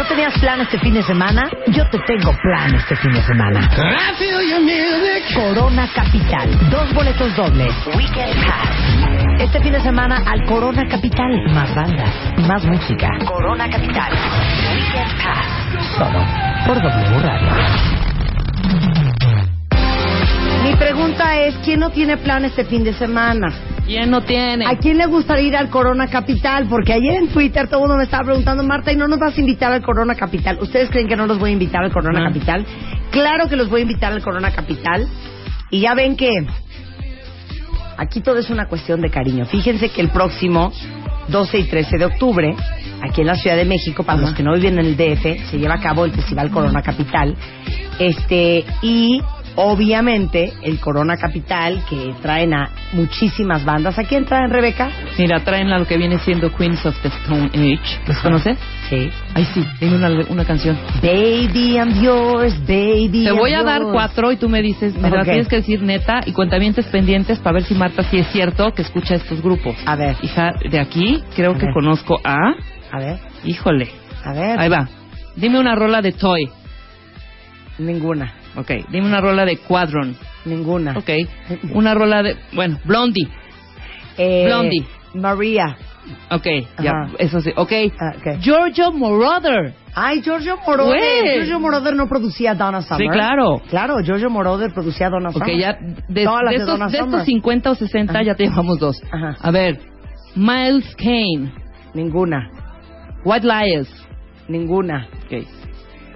¿No tenías plan este fin de semana? Yo te tengo plan este fin de semana. Corona Capital. Dos boletos dobles. Weekend Pass. Este fin de semana al Corona Capital. Más bandas, más música. Corona Capital. Weekend Pass. Solo por W Radio. Mi pregunta es, ¿quién no tiene plan este fin de semana? ¿Quién no tiene? ¿A quién le gustaría ir al Corona Capital? Porque ayer en Twitter todo el mundo me estaba preguntando, Marta, ¿y no nos vas a invitar al Corona Capital? ¿Ustedes creen que no los voy a invitar al Corona No. Capital? Claro que los voy a invitar al Corona Capital. Y ya ven que aquí todo es una cuestión de cariño. Fíjense que el próximo 12 y 13 de octubre, aquí en la Ciudad de México, para los que no viven en el DF, se lleva a cabo el Festival Corona Capital. Este, y obviamente el Corona Capital, que traen a muchísimas bandas. ¿A quién traen, Rebeca? Mira, traen a lo que viene siendo Queens of the Stone Age. ¿Los conoces? Sí. Ay, sí, tiene una, una canción. Baby, I'm yours, baby. Te I'm voy a dar yours. cuatro y tú me dices, me la tienes que decir neta y cuentamientos pendientes para ver si Marta sí es cierto que escucha estos grupos. A ver, Hija, de aquí creo A que ver. conozco a... a ver, Híjole. a ver. Ahí va. Dime una rola de Toy. Ninguna, Ok. Dime una rola de Quadron. ninguna. Ok. Una rola de... Bueno, Blondie. Eh, Blondie. María. Ok. Ya, eso sí. Ok. Ah, ok. Giorgio Moroder. Ay, Giorgio Moroder. Güey. Giorgio Moroder no producía Donna Summer. Sí, claro. Claro, Giorgio Moroder producía Donna Ok, Summer. ya de, Todas las de de estos, Donna de estos 50 o 60 Ajá. ya te llevamos dos. Ajá. A ver, Miles Kane, Ninguna, White Lies, ninguna, ok.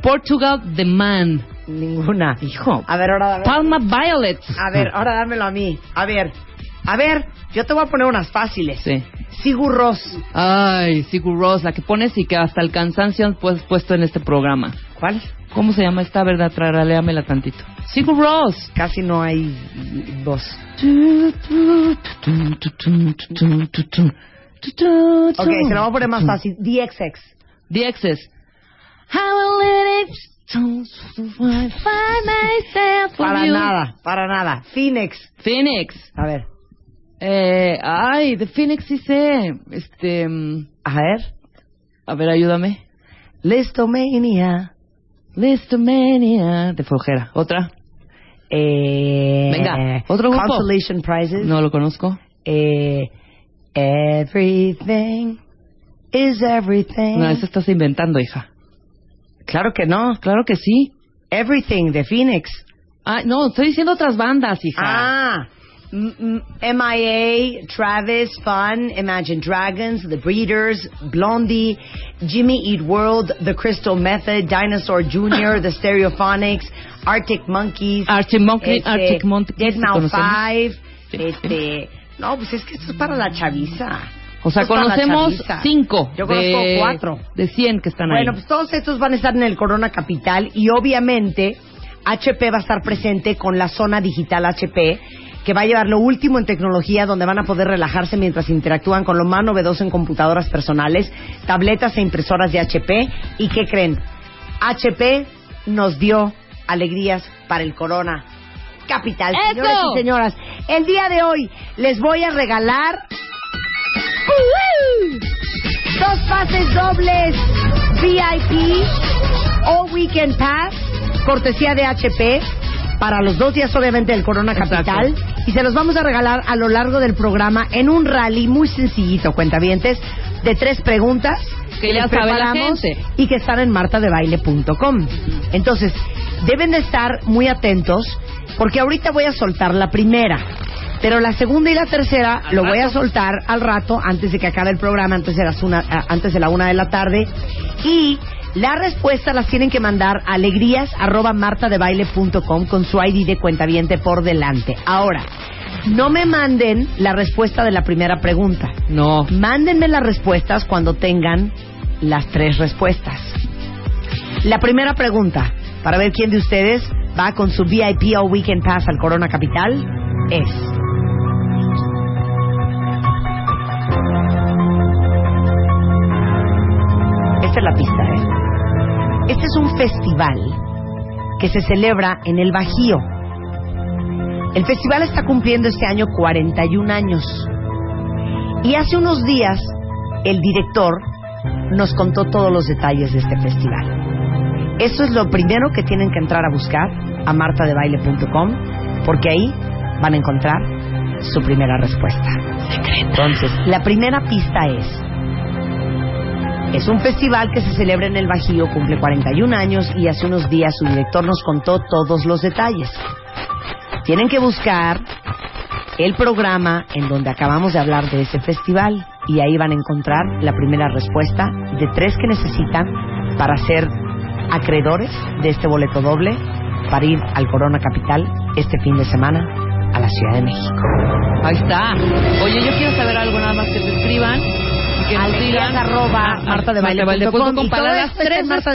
Portugal The Man, ninguna. hijo, A ver, ahora dame. Palma Violets. A ver, ahora dámelo a mí. A ver, a ver, yo te voy a poner unas fáciles. Sí. Sigur Ross. Ay, Sigur Rós, la que pones y que hasta el cansancio han pues, puesto en este programa. ¿Cuál? ¿Cómo se llama esta verdad? Traraléamela tantito. Sigur Rós. Casi no hay voz. Ok, se lo voy a poner más fácil. DXX. Exes. How will it Para nada, para nada. Phoenix. Phoenix. A ver, Eh, ay, de Phoenix sí sé. Este, mm, a ver. a ver, ayúdame. Listomania. Listomania. De flojera. ¿Otra? Eh, Venga, otro grupo. Consolation Prizes. No lo conozco. Eh, everything is everything. No, eso estás inventando, hija. Claro que no. Claro que sí. Everything de Phoenix. Ah, no, estoy diciendo otras bandas, hija. Ah. MIA, Travis, Fun, Imagine Dragons, The Breeders, Blondie, Jimmy Eat World, The Crystal Method, Dinosaur Jr., The Stereophonics, Arctic Monkeys, Arctic Monkey, este, Arctic Monkeys. Dead ¿sí Mouse conocemos? 5, Sí. este... No, pues es que esto es para la chaviza. O sea, conocemos cinco. Yo conozco de, cuatro. De 100 que están Bueno, ahí. pues todos estos van a estar en el Corona Capital y obviamente HP va a estar presente con la zona digital HP que va a llevar lo último en tecnología donde van a poder relajarse mientras interactúan con lo más novedoso en computadoras personales, tabletas e impresoras de HP. ¿Y qué creen? HP nos dio alegrías para el Corona Capital. ¡Eso! Señores y señoras, el día de hoy les voy a regalar dos pases dobles VIP o Weekend Pass, cortesía de HP, para los dos días obviamente del Corona Exacto. Capital. Y se los vamos a regalar a lo largo del programa en un rally muy sencillito, cuentavientes, de tres preguntas Que ya la preparamos y que están en martadebaile.com. Entonces, deben de estar muy atentos porque ahorita voy a soltar la primera. Pero la segunda y la tercera lo voy a soltar al rato, antes de que acabe el programa, antes de, las una, a- antes de la una de la tarde. Y las respuestas las tienen que mandar a alegrías arroba martadebaile.com con su ID de cuentaviente por delante. Ahora, no me manden la respuesta de la primera pregunta. No. Mándenme las respuestas cuando tengan las tres respuestas. La primera pregunta, para ver quién de ustedes va con su VIP o Weekend Pass al Corona Capital, es... Esta es la pista, ¿eh? Este es un festival que se celebra en el Bajío. El festival está cumpliendo este año 41 años. Y hace unos días el director nos contó todos los detalles de este festival. Eso es lo primero que tienen que entrar a buscar a martadebaile.com porque ahí van a encontrar su primera respuesta. Entonces, la primera pista es es un festival que se celebra en el Bajío, cumple 41 años y hace unos días su director nos contó todos los detalles. Tienen que buscar el programa en donde acabamos de hablar de ese festival y ahí van a encontrar la primera respuesta de tres que necesitan para ser acreedores de este boleto doble para ir al Corona Capital este fin de semana a la Ciudad de México. Ahí está. Oye, yo quiero saber algo nada más que te escriban que nos digan arroba martadebaile.com para las tres respuestas.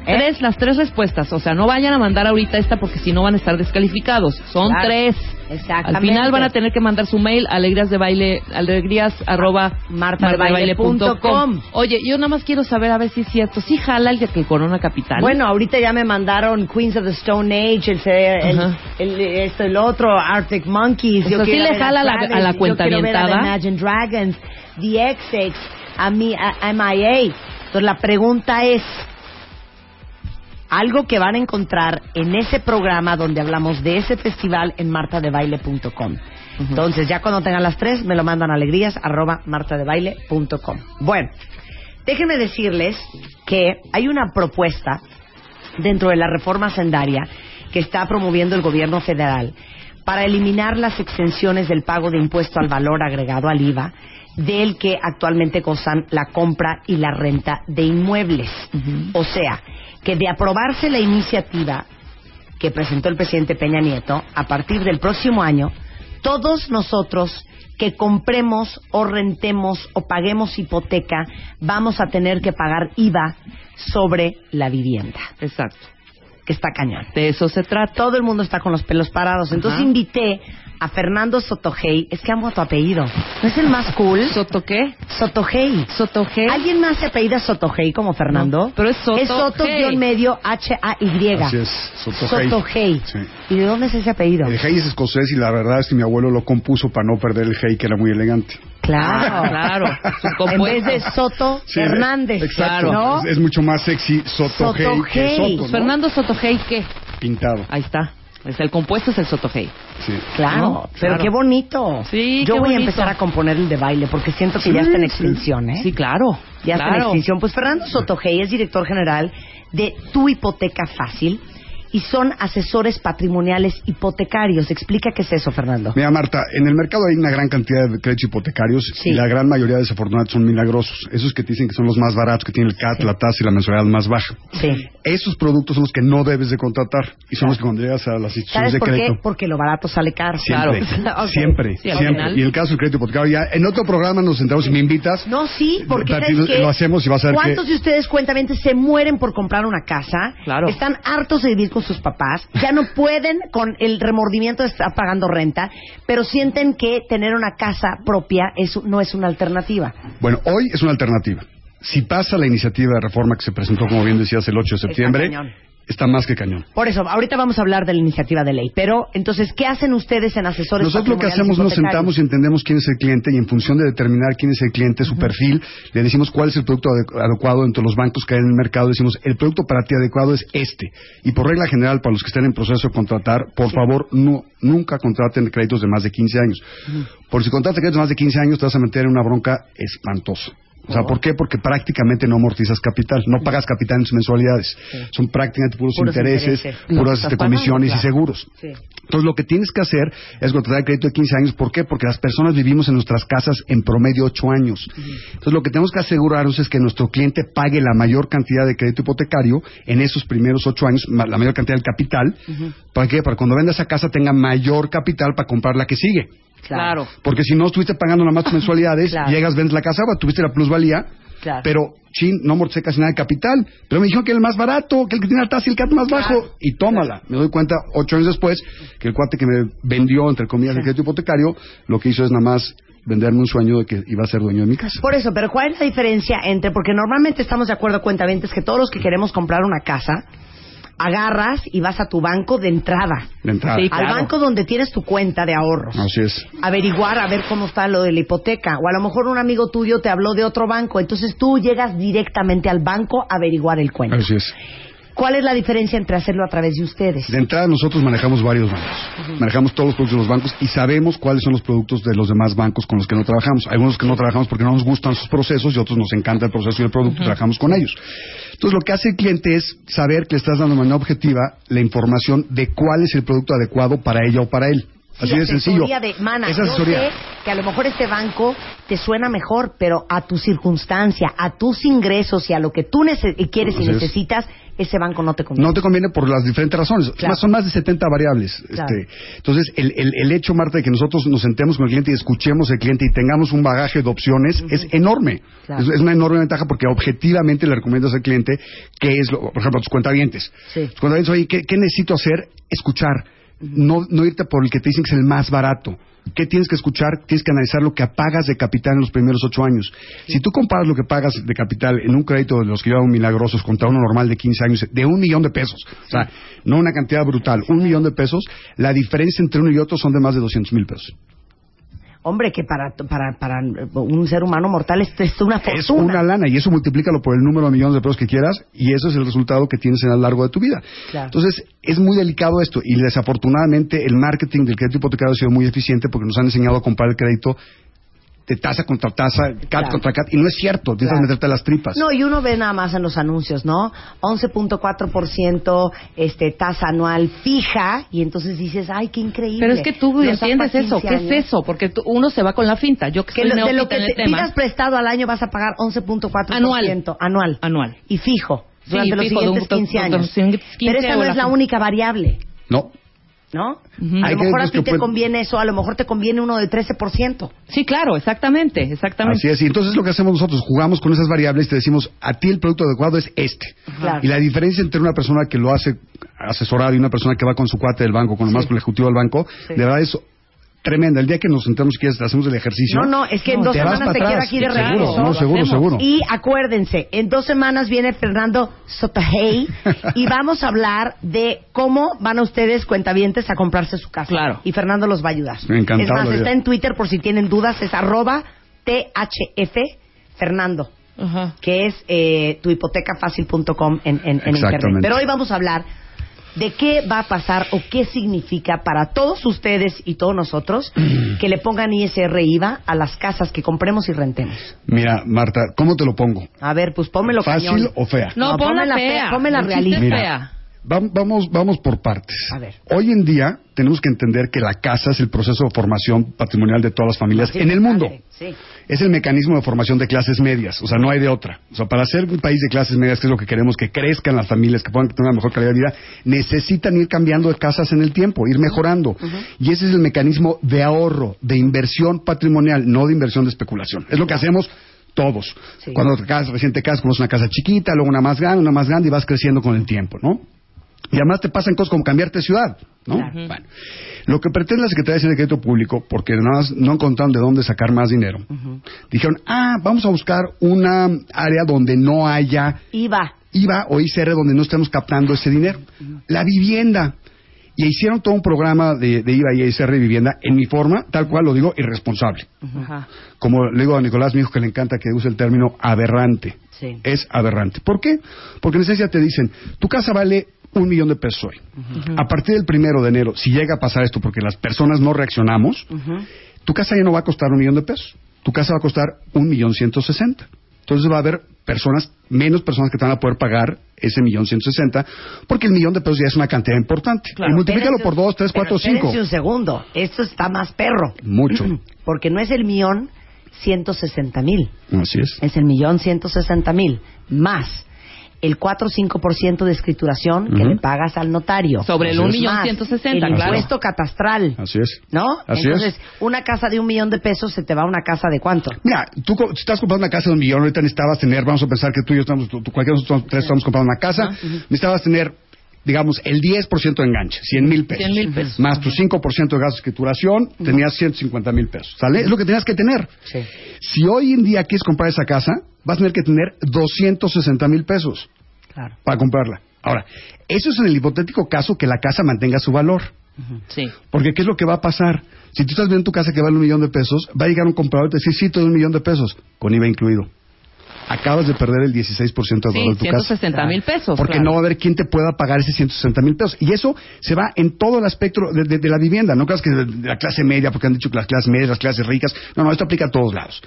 ¿eh? Tres, las tres respuestas. O sea, no vayan a mandar ahorita esta porque si no van a estar descalificados. Son tres. Exactamente. Al final van a tener que mandar su mail alegrías de baile, alegrías arroba martadebaile.com. Oye, yo nada más quiero saber a ver si es cierto. Sí jala el de que Corona Capital. Bueno, ahorita ya me mandaron Queens of the Stone Age, el, el, el- esto, el otro, Arctic Monkeys. O sea, sí le jala a la- Travis, a la yo quiero ver a The cuentavientada. Imagine Dragons, The XX, a, mi, a MIA. Entonces la pregunta es, algo que van a encontrar en ese programa donde hablamos de ese festival en martadebaile.com. Entonces, ya cuando tengan las tres, me lo mandan a alegrías arroba martadebaile.com. Bueno, déjenme decirles que hay una propuesta dentro de la reforma sendaria que está promoviendo el gobierno federal para eliminar las exenciones del pago de impuesto al valor agregado al IVA del que actualmente gozan la compra y la renta de inmuebles. O sea, que de aprobarse la iniciativa que presentó el presidente Peña Nieto, a partir del próximo año, todos nosotros que compremos o rentemos o paguemos hipoteca, vamos a tener que pagar IVA sobre la vivienda, Exacto. que está cañón. De eso se trata. Todo el mundo está con los pelos parados. Entonces Ajá. invité a Fernando Sotogey. Es que amo tu apellido. ¿No es el más cool? ¿Soto qué? Sotogey. ¿Soto qué? ¿Alguien más se apellida Sotogey como Fernando? No, pero es Soto Es Soto Hey. guion medio H-A-Y. Así es, Sotogey. Sotogey. Sí. ¿Y de dónde es ese apellido? El hey es escocés y la verdad es que mi abuelo lo compuso para no perder el hey, que era muy elegante. Claro, Claro. Sus En vez de. Soto Sí, Hernández. Exacto. ¿no? Es, es mucho más sexy Sotogey Sotogey. que Soto, ¿no? Fernando Sotogey, ¿qué? Pintado. Ahí está. Es el compuesto es el Sotogey. Sí. Claro, No, pero claro. qué bonito. Sí, Yo qué voy a empezar a componer el de baile porque siento que ya está en extinción, ¿eh? Sí, claro. Ya está en extinción. Pues Fernando Sotogey es director general de Tu Hipoteca Fácil y son asesores patrimoniales hipotecarios. Explica qué es eso, Fernando. Mira, Marta, en el mercado hay una gran cantidad de créditos hipotecarios Sí. y la gran mayoría desafortunadamente son milagrosos. Esos que te dicen que son los más baratos, que tienen el CAT, Sí. la tasa y la mensualidad más baja. Sí. Esos productos son los que no debes de contratar y son los que cuando llegas a las instituciones ¿Sabes de por crédito... qué? Porque lo barato sale caro. Siempre, Claro. Ok. siempre, Sí, siempre. final. Y en el caso del crédito hipotecario, ya en otro programa nos sentamos y me invitas. No, sí, porque Tati, ¿sabes lo- lo hacemos y vas a ver ¿Cuántos que- de ustedes cuentamente se mueren por comprar una casa? Claro. Están hartos de vivir con sus papás, ya no pueden con el remordimiento de estar pagando renta, pero sienten que tener una casa propia es, no es una alternativa. Bueno, hoy es una alternativa. Si pasa la iniciativa de reforma que se presentó, como bien decías, el 8 de septiembre. Está más que cañón. Por eso, ahorita vamos a hablar de la iniciativa de ley, pero entonces, ¿qué hacen ustedes en asesores Nosotros lo que hacemos, nos hipotecarios? sentamos y entendemos quién es el cliente y en función de determinar quién es el cliente, su perfil, le decimos cuál es el producto ade- adecuado dentro de los bancos que hay en el mercado. Decimos, el producto para ti adecuado es este. Y por regla general, para los que estén en proceso de contratar, por favor, no, nunca contraten créditos de más de 15 años. Por si contratas créditos de más de 15 años, te vas a meter en una bronca espantosa. O sea, ¿por qué? Porque prácticamente no amortizas capital, no pagas capital en tus mensualidades. Son prácticamente puros, Puros intereses, intereses. Puras este, comisiones claro. y seguros. Sí. Entonces, lo que tienes que hacer es contratar el crédito de 15 años. ¿Por qué? Porque las personas vivimos en nuestras casas en promedio 8 años. Entonces, lo que tenemos que asegurarnos es que nuestro cliente pague la mayor cantidad de crédito hipotecario en esos primeros 8 años, la mayor cantidad del capital. ¿Para qué? Para cuando venda esa casa tenga mayor capital para comprar la que sigue. Claro. Porque si no estuviste pagando nada más tus mensualidades, Claro. llegas, vendes la casa, tuviste la plusvalía, Claro. Pero, chin, no amorticé casi nada de capital. Pero me dijeron que el más barato, que el que tiene la tasa y el CAT más bajo. Y tómala. Me doy cuenta, ocho años después, que el cuate que me vendió, entre comillas, el crédito hipotecario, lo que hizo es nada más venderme un sueño de que iba a ser dueño de mi casa. Por eso, pero ¿cuál es la diferencia entre, porque normalmente estamos de acuerdo, cuentavientes, que todos los que queremos comprar una casa, agarras y vas a tu banco de entrada. De entrada. Sí, Al claro. banco donde tienes tu cuenta de ahorros. Así es. Averiguar a ver cómo está lo de la hipoteca. O a lo mejor un amigo tuyo te habló de otro banco. Entonces tú llegas directamente al banco a averiguar el cuento. Así es. ¿Cuál es la diferencia entre hacerlo a través de ustedes? De entrada nosotros manejamos varios bancos. Manejamos todos los productos de los bancos y sabemos cuáles son los productos de los demás bancos con los que no trabajamos. Hay unos que no trabajamos porque no nos gustan sus procesos y otros nos encanta el proceso y el producto y trabajamos con ellos. Entonces lo que hace el cliente es saber que le estás dando de manera objetiva la información de cuál es el producto adecuado para ella o para él. Sí, Así de sencillo. de, mana, Esa asesoría. Que a lo mejor este banco te suena mejor, pero a tu circunstancia, a tus ingresos y a lo que tú quieres y necesitas, ese banco no te conviene. No te conviene por las diferentes razones. Claro. Más- Son más de 70 variables. Claro. Este, entonces, el, el- el hecho, Marta, de que nosotros nos sentemos con el cliente y escuchemos al cliente y tengamos un bagaje de opciones es enorme. Claro. Es, es una enorme ventaja porque objetivamente le recomiendas al cliente qué es, lo, por ejemplo, a tus cuentavientes. Sí. Tus cuentavientes, oye, ¿qué, qué necesito hacer? Escuchar. No, no irte por el que te dicen que es el más barato. ¿Qué tienes que escuchar? Tienes que analizar lo que pagas de capital en los primeros ocho años. Si tú comparas lo que pagas de capital en un crédito de los que llevan milagrosos contra uno normal de 15 años, de un millón de pesos, o sea, no una cantidad brutal, un millón de pesos, la diferencia entre uno y otro son de más de 200 mil pesos. Hombre, que para, para, para un ser humano mortal esto es una fortuna. Es una lana y eso multiplícalo por el número de millones de pesos que quieras y eso es el resultado que tienes en a lo largo de tu vida. Claro. Entonces, es muy delicado esto y desafortunadamente el marketing del crédito hipotecario ha sido muy eficiente porque nos han enseñado a comprar el crédito de tasa contra tasa, cat Claro. contra cat y no es cierto, tienes Claro. que meterte a las tripas. No, y uno ve nada más en los anuncios, ¿no? 11.4% este, tasa anual fija y entonces dices, ay, qué increíble. Pero es que tú Nos da entiendes eso. 15 ¿Qué años. es eso? Porque tú- uno se va con la finta. Yo que Que soy lo- de lo neófita que en te el tema. pidas prestado al año vas a pagar 11.4% Anual. anual. Anual. Y fijo, Sí, durante los fijo, siguientes 15 de- de- de- años. los siguientes 15 Pero esa no es la única variable, No. ¿No? A lo mejor a ti que te conviene eso, a lo mejor te conviene uno de 13%. Sí, claro, exactamente, exactamente. Así es, y entonces lo que hacemos nosotros, jugamos con esas variables y te decimos, a ti el producto adecuado es este. Claro. Y la diferencia entre una persona que lo hace asesorar y una persona que va con su cuate del banco, con el más con el ejecutivo del banco, Sí. de verdad es tremenda. El día que nos sentamos y hacemos el ejercicio. No, no, es que en No, dos te semanas te quiero atrás. aquí de regreso. Seguro, no, seguro, seguro. Y acuérdense, en dos semanas viene Fernando Sotahey y vamos a hablar de cómo van a ustedes, cuentavientes, a comprarse su casa. Claro. Y Fernando los va a ayudar. Encantado, Es más, está en Twitter por si tienen dudas, es arroba THF Fernando, Ajá. que es eh, tuhipotecafacil.com en, en, en internet. Exactamente. Pero hoy vamos a hablar de qué va a pasar o qué significa para todos ustedes y todos nosotros que le pongan ISR IVA a las casas que compremos y rentemos. Mira, Marta, ¿cómo te lo pongo? A ver, pues pónmelo ¿Fácil cañón. o fea? No, No, ponme la fea. fea, ponme la realista. fea. Vam- Vamos, vamos por partes. A ver. Hoy en día tenemos que entender que la casa es el proceso de formación patrimonial de todas las familias Sí, en el mundo. Sí. Es el mecanismo de formación de clases medias, o sea, no hay de otra. O sea, para ser un país de clases medias, que es lo que queremos, que crezcan las familias, que puedan tener una mejor calidad de vida, necesitan ir cambiando de casas en el tiempo, ir mejorando. Y ese es el mecanismo de ahorro, de inversión patrimonial, no de inversión de especulación. Es lo que hacemos todos. Sí. Cuando te casas, recién te casas, conoces una casa chiquita, luego una más grande, una más grande y vas creciendo con el tiempo, ¿no? Y además te pasan cosas como cambiarte de ciudad, ¿no? Claro. Bueno, lo que pretende la Secretaría de Crédito Público, porque nada más no encontraron de dónde sacar más dinero, dijeron, ah, vamos a buscar una área donde no haya IVA. IVA o ICR donde no estemos captando ese dinero. La vivienda. Y hicieron todo un programa de, de IVA y ICR de vivienda, en mi forma, tal cual lo digo, irresponsable. Como le digo a Nicolás, mi hijo, que le encanta que use el término aberrante. Sí. Es aberrante. ¿Por qué? Porque en esencia te dicen, tu casa vale un millón de pesos hoy. A partir del primero de enero, si llega a pasar esto porque las personas no reaccionamos, tu casa ya no va a costar un millón de pesos. Tu casa va a costar un millón ciento sesenta. Entonces va a haber personas, menos personas que te van a poder pagar ese millón ciento sesenta, porque el millón de pesos ya es una cantidad importante. Claro. y multiplícalo por dos, tres, cuatro, cinco. un segundo. Esto está más perro. Mucho. Porque no es el millón 160 mil. Así es. Es el millón 160 mil. Más el 4 o 5% de escrituración que le pagas al notario. Sobre el Así es. un millón Más ciento sesenta, el claro. impuesto catastral. Así es. ¿No? Así Entonces, es. una casa de un millón de pesos se te va a una casa de cuánto? Mira, tú estás comprando una casa de un millón, ahorita necesitabas tener, vamos a pensar que tú y yo estamos, tú, tú- cualquiera de nosotros tres estamos comprando una casa, necesitabas tener, digamos, el 10% de enganche, 100 mil pesos. 100 mil pesos. Más tu 5% de gasto de escrituración, tenías 150 mil pesos. ¿Sale? Es lo que tenías que tener. Sí. Si hoy en día quieres comprar esa casa, vas a tener que tener 260 mil pesos Claro. para comprarla. Ahora, eso es en el hipotético caso que la casa mantenga su valor. Sí. Porque ¿qué es lo que va a pasar? Si tú estás viendo tu casa que vale un millón de pesos, va a llegar un comprador y te dice, sí, todo un millón de pesos, con IVA incluido. Acabas de perder el 16% de valor Sí, de tu casa. 160 mil pesos. Porque claro. no va a haber quien te pueda pagar ese 160 mil pesos. Y eso se va en todo el espectro de, de- de la vivienda. No creas que de, de la clase media, porque han dicho que las clases medias, las clases ricas. No, no, esto aplica a todos lados.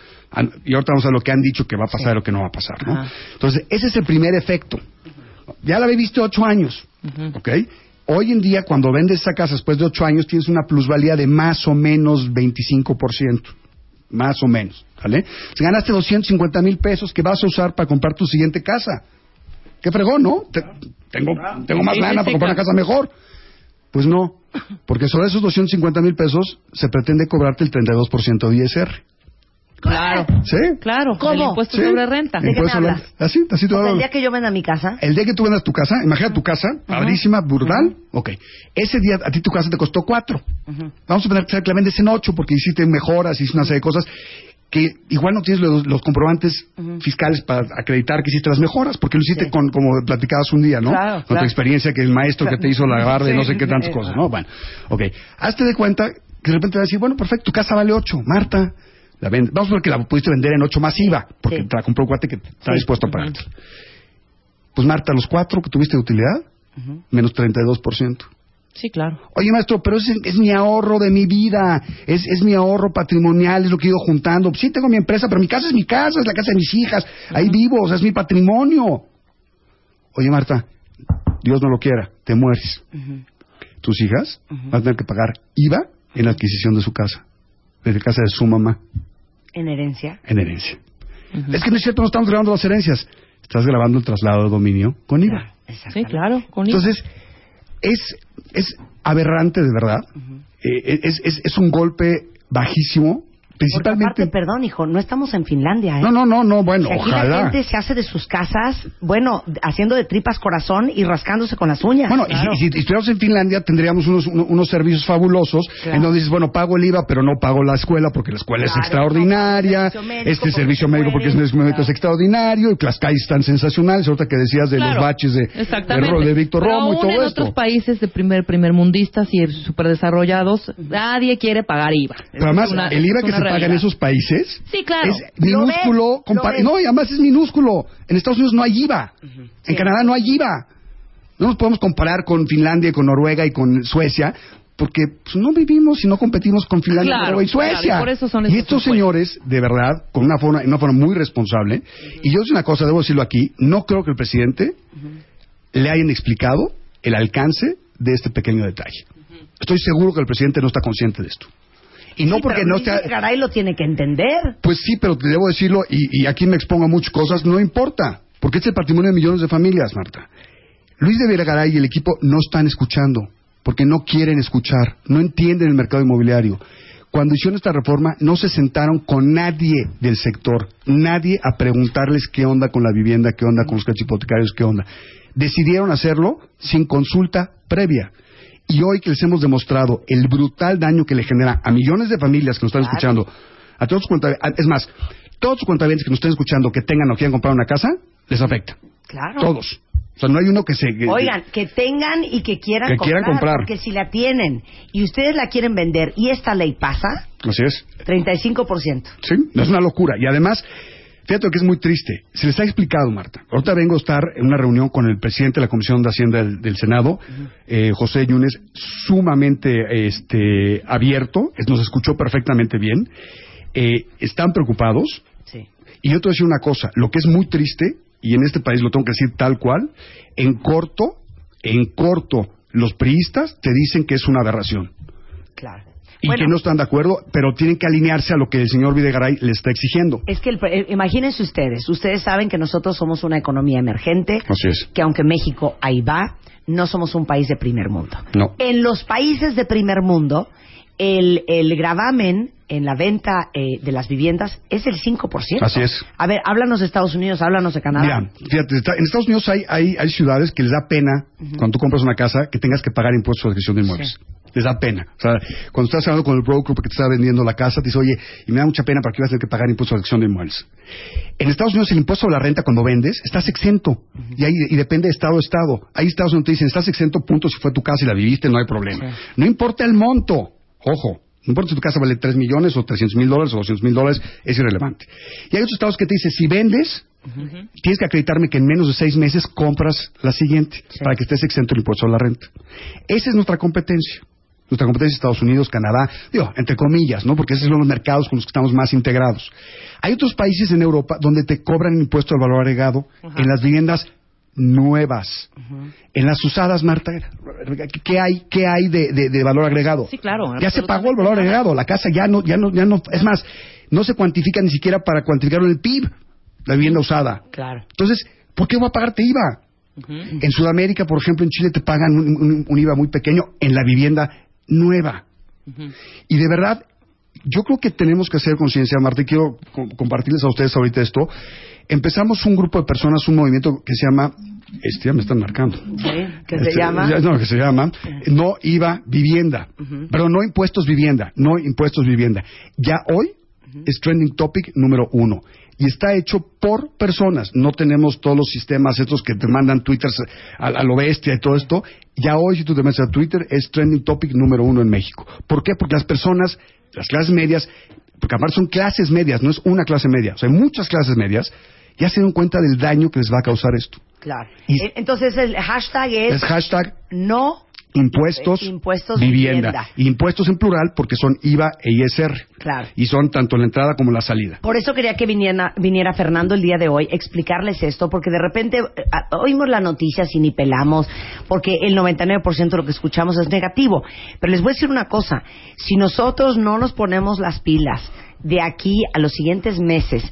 Y ahorita vamos a ver lo que han dicho que va a pasar y lo que no va a pasar. ¿no? Entonces, ese es el primer efecto. Ya la visto ocho años. ¿Ok? Hoy en día, cuando vendes esa casa después de ocho años, tienes una plusvalía de más o menos 25%. Más o menos. ¿Vale? Si ganaste 250 mil pesos que vas a usar para comprar tu siguiente casa. Qué fregón, ¿no? Te- tengo, tengo más lana para comprar una casa mejor. Pues no, porque sobre esos 250 mil pesos se pretende cobrarte el 32% de ISR. Claro. ¿Sí? Claro. ¿Cómo? El impuesto Sí. sobre renta. ¿De qué me hablas? Así, así te O sea, el día que yo venda mi casa, el día que tú vendas tu casa, imagina tu casa, padrísima, brutal, ok. Ese día a ti tu casa te costó cuatro. Vamos a poner que la vendes en ocho porque hiciste mejoras, hiciste una serie de cosas que igual no tienes los, los comprobantes fiscales para acreditar que hiciste las mejoras, porque lo hiciste Sí. con, como platicabas un día, ¿no? Claro, con claro. tu experiencia que el maestro que te hizo la barra de no sé qué tantas Sí. cosas, ¿no? Bueno, ok. Hazte de cuenta que de repente vas a decir, bueno, perfecto, tu casa vale ocho, Marta. La. Vamos a ver que la pudiste vender en ocho más IVA, porque Sí. te la compró un cuate que está Sí. dispuesto a pagarte. Pues Marta, los cuatro que tuviste de utilidad, menos 32%. Sí, claro. Oye, maestro, pero es, es mi ahorro de mi vida, es, es mi ahorro patrimonial, es lo que he ido juntando. Sí, tengo mi empresa, pero mi casa es mi casa, es la casa de mis hijas, ahí vivo, o sea, es mi patrimonio. Oye, Marta, Dios no lo quiera, te mueres. Tus hijas van a tener que pagar IVA en la adquisición de su casa, de la casa de su mamá, en herencia. en herencia. Es que no es cierto, no estamos grabando las herencias. Estás grabando el traslado de dominio con IVA. Sí, claro. Con IVA. Entonces, es, es aberrante de verdad. Eh, es, es, es un golpe bajísimo, principalmente... aparte, perdón, hijo, no estamos en Finlandia, ¿eh? No, no, no, no, bueno, Si aquí la ojalá. gente se hace de sus casas, bueno, haciendo de tripas corazón y rascándose con las uñas. Bueno, y si- y, si, estuviéramos en Finlandia tendríamos unos, uno- unos servicios fabulosos Claro. en donde dices, bueno, pago el IVA, pero no pago la escuela porque la escuela es extraordinaria, no este porque servicio se médico porque es, es médico es extraordinario, y las calles están sensacionales, ahorita que decías de Claro, los baches de, de, de Víctor Romo y todo en esto. otros países de primer primer mundistas y superdesarrollados, nadie quiere pagar IVA. Pero además, una- el IVA que se paga en realidad. esos países Sí, claro. es Lo minúsculo. lo no, y además es minúsculo. En Estados Unidos no hay IVA. En. Canadá no hay IVA. No nos podemos comparar con Finlandia, y con Noruega y con Suecia, porque pues, no vivimos y no competimos con Finlandia, Claro, Noruega y Suecia. claro, y por eso son Y estos señores, de verdad, con una forma, una forma muy responsable, y yo es una cosa, debo decirlo aquí, no creo que el presidente le hayan explicado el alcance de este pequeño detalle. Estoy seguro que el presidente no está consciente de esto. Y no Sí, porque no esté... Garay lo tiene que entender. Pues sí, pero te debo decirlo, y, y aquí me expongo a muchas cosas, no importa, porque es el patrimonio de millones de familias, Marta. Luis de Vergaray y el equipo no están escuchando, porque no quieren escuchar, no entienden el mercado inmobiliario. Cuando hicieron esta reforma, no se sentaron con nadie del sector, nadie a preguntarles qué onda con la vivienda, qué onda con los hipotecarios, qué onda. Decidieron hacerlo sin consulta previa. Y hoy que les hemos demostrado el brutal daño que le genera a millones de familias que nos están Claro. escuchando, a todos sus es más, todos sus cuentavientes que nos estén escuchando que tengan o quieran comprar una casa, les afecta. Claro. Todos. O sea, no hay uno que se... que- Oigan, que tengan y que quieran, Que quieran comprar. Porque si la tienen y ustedes la quieren vender y esta ley pasa, Así es. 35%. Sí, no es una locura. Y además, fíjate que es muy triste. Se les ha explicado, Marta. Ahorita vengo a estar en una reunión con el presidente de la Comisión de Hacienda del, del Senado, eh, José Yunes, sumamente este, abierto, nos escuchó perfectamente bien. Eh, están preocupados. Sí. Y yo te voy a decir una cosa, lo que es muy triste, y en este país lo tengo que decir tal cual, en corto, en corto, los priistas te dicen que es una aberración. Claro. Y Bueno. que no están de acuerdo, pero tienen que alinearse a lo que el señor Videgaray le está exigiendo. Es que el eh, imagínense ustedes, ustedes saben que nosotros somos una economía emergente, Así es. que aunque México ahí va, no somos un país de primer mundo. No. En los países de primer mundo, el, el gravamen en la venta eh, de las viviendas es el 5%. Así es. A ver, háblanos de Estados Unidos, háblanos de Canadá. Mira, fíjate, está- en Estados Unidos hay, hay, hay ciudades que les da pena, cuando tú compras una casa, que tengas que pagar impuestos de adquisición de inmuebles. Les da pena. O sea, cuando estás hablando con el broker que te está vendiendo la casa, te dice, oye, y me da mucha pena para que vas a tener que pagar impuestos de adquisición de inmuebles. En Estados Unidos el impuesto a la renta cuando vendes, estás exento. y, ahí, y depende de estado a estado. Hay estados donde te dicen, estás exento, punto, si fue tu casa y la viviste, no hay problema. No importa el monto. Ojo. No importa si tu casa vale 3 millones o 300 mil dólares o 200 mil dólares, es irrelevante. Y hay otros estados que te dicen, si vendes, tienes que acreditarme que en menos de seis meses compras la siguiente para que estés exento del impuesto a la renta. Esa es nuestra competencia. Nuestra competencia es Estados Unidos, Canadá, digo, entre comillas, ¿no? Porque esos son los mercados con los que estamos más integrados. Hay otros países en Europa donde te cobran impuesto al valor agregado en las viviendas nuevas. En las usadas, Marta, ¿qué hay, qué hay de, de- de valor agregado? Sí, claro, Ya se pagó el valor agregado. La casa ya no, ya no, ya no, es más, no se cuantifica ni siquiera para cuantificarlo en el PIB, la vivienda usada. Claro. Entonces, ¿por qué voy a pagarte IVA? En Sudamérica, por ejemplo, en Chile te pagan un, un- un IVA muy pequeño en la vivienda nueva. Y de verdad, yo creo que tenemos que hacer conciencia, Marta, y quiero co- compartirles a ustedes ahorita esto. Empezamos un grupo de personas, un movimiento que se llama, este ya me están marcando. Sí, que se Este, llama... ya- No, que se llama No IVA Vivienda. Pero no impuestos vivienda, no impuestos vivienda. Ya hoy es trending topic número uno. Y está hecho por personas. No tenemos todos los sistemas estos que te mandan twitters a, a lo bestia y todo esto. Ya hoy, si tú te metes a Twitter, es trending topic número uno en México. ¿Por qué? Porque las personas, las clases medias, porque aparte son clases medias, no es una clase media. O sea, hay muchas clases medias, ya se dieron cuenta del daño que les va a causar esto. Claro. Y- Eh, Entonces el hashtag es, Es hashtag no impuestos, impuestos vivienda. vivienda. Impuestos en plural porque son IVA e ISR. Claro. Y son tanto la entrada como la salida. Por eso quería que viniera, viniera Fernando el día de hoy explicarles esto, porque de repente eh, oímos la noticia y ni pelamos, porque el 99% de lo que escuchamos es negativo. Pero les voy a decir una cosa, si nosotros no nos ponemos las pilas de aquí a los siguientes meses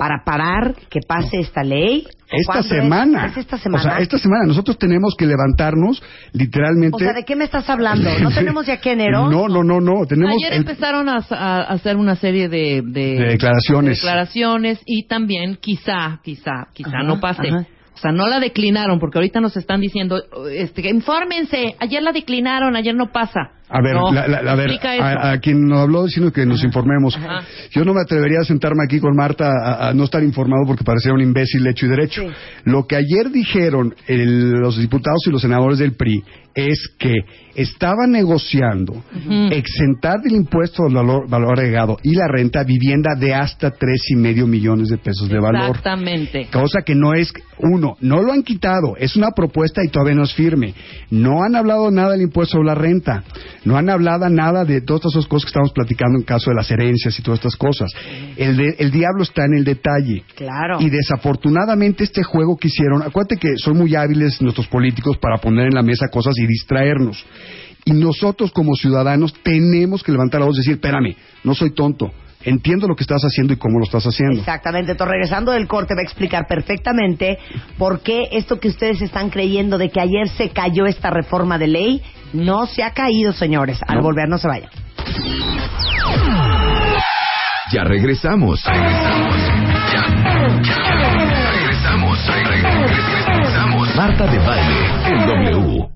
para parar que pase esta ley... Esta semana. ¿Es esta semana? O sea, esta semana nosotros tenemos que levantarnos literalmente. O sea, ¿de qué me estás hablando? ¿No tenemos de aquí a enero? No, no, no, no. Tenemos Ayer el- empezaron a, a hacer una serie de, de, De declaraciones. de declaraciones y también quizá, quizá, quizá Ajá, no pase. ajá. O sea, no la declinaron porque ahorita nos están diciendo, este, que infórmense, ayer la declinaron, ayer no pasa. A ver, No, la- la- a, ver a, a quien nos habló diciendo que nos informemos. Ajá. Yo no me atrevería a sentarme aquí con Marta a, a no estar informado porque parecía un imbécil hecho y derecho. Sí. Lo que ayer dijeron el- los diputados y los senadores del PRI es que estaban negociando exentar del impuesto al valor, valor agregado y la renta vivienda de hasta tres y medio millones de pesos de valor. Exactamente. Cosa que no es, uno, no lo han quitado, es una propuesta y todavía no es firme. No han hablado nada del impuesto sobre la renta, no han hablado nada de todas estas cosas que estamos platicando en caso de las herencias y todas estas cosas. El, de- el diablo está en el detalle. Claro. Y desafortunadamente este juego que hicieron, acuérdate que son muy hábiles nuestros políticos para poner en la mesa cosas y distraernos. Y nosotros como ciudadanos tenemos que levantar la voz y decir, espérame, no soy tonto, entiendo lo que estás haciendo y cómo lo estás haciendo. Exactamente. Entonces, regresando del corte, va a explicar perfectamente por qué esto que ustedes están creyendo de que ayer se cayó esta reforma de ley no se ha caído, señores. Al No. volver, no se vayan. Ya regresamos. Regresamos. Ya. Ya. Regresamos. Regresamos. Marta de baile en W.